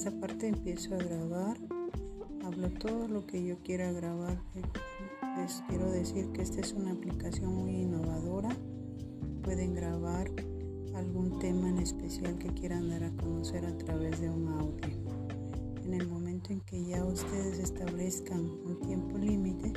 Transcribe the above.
esta parte empiezo a grabar, hablo todo lo que yo quiera grabar. Les quiero decir que esta es una aplicación muy innovadora. Pueden grabar algún tema en especial que quieran dar a conocer a través de un audio. En el momento en que ya ustedes establezcan un tiempo límite,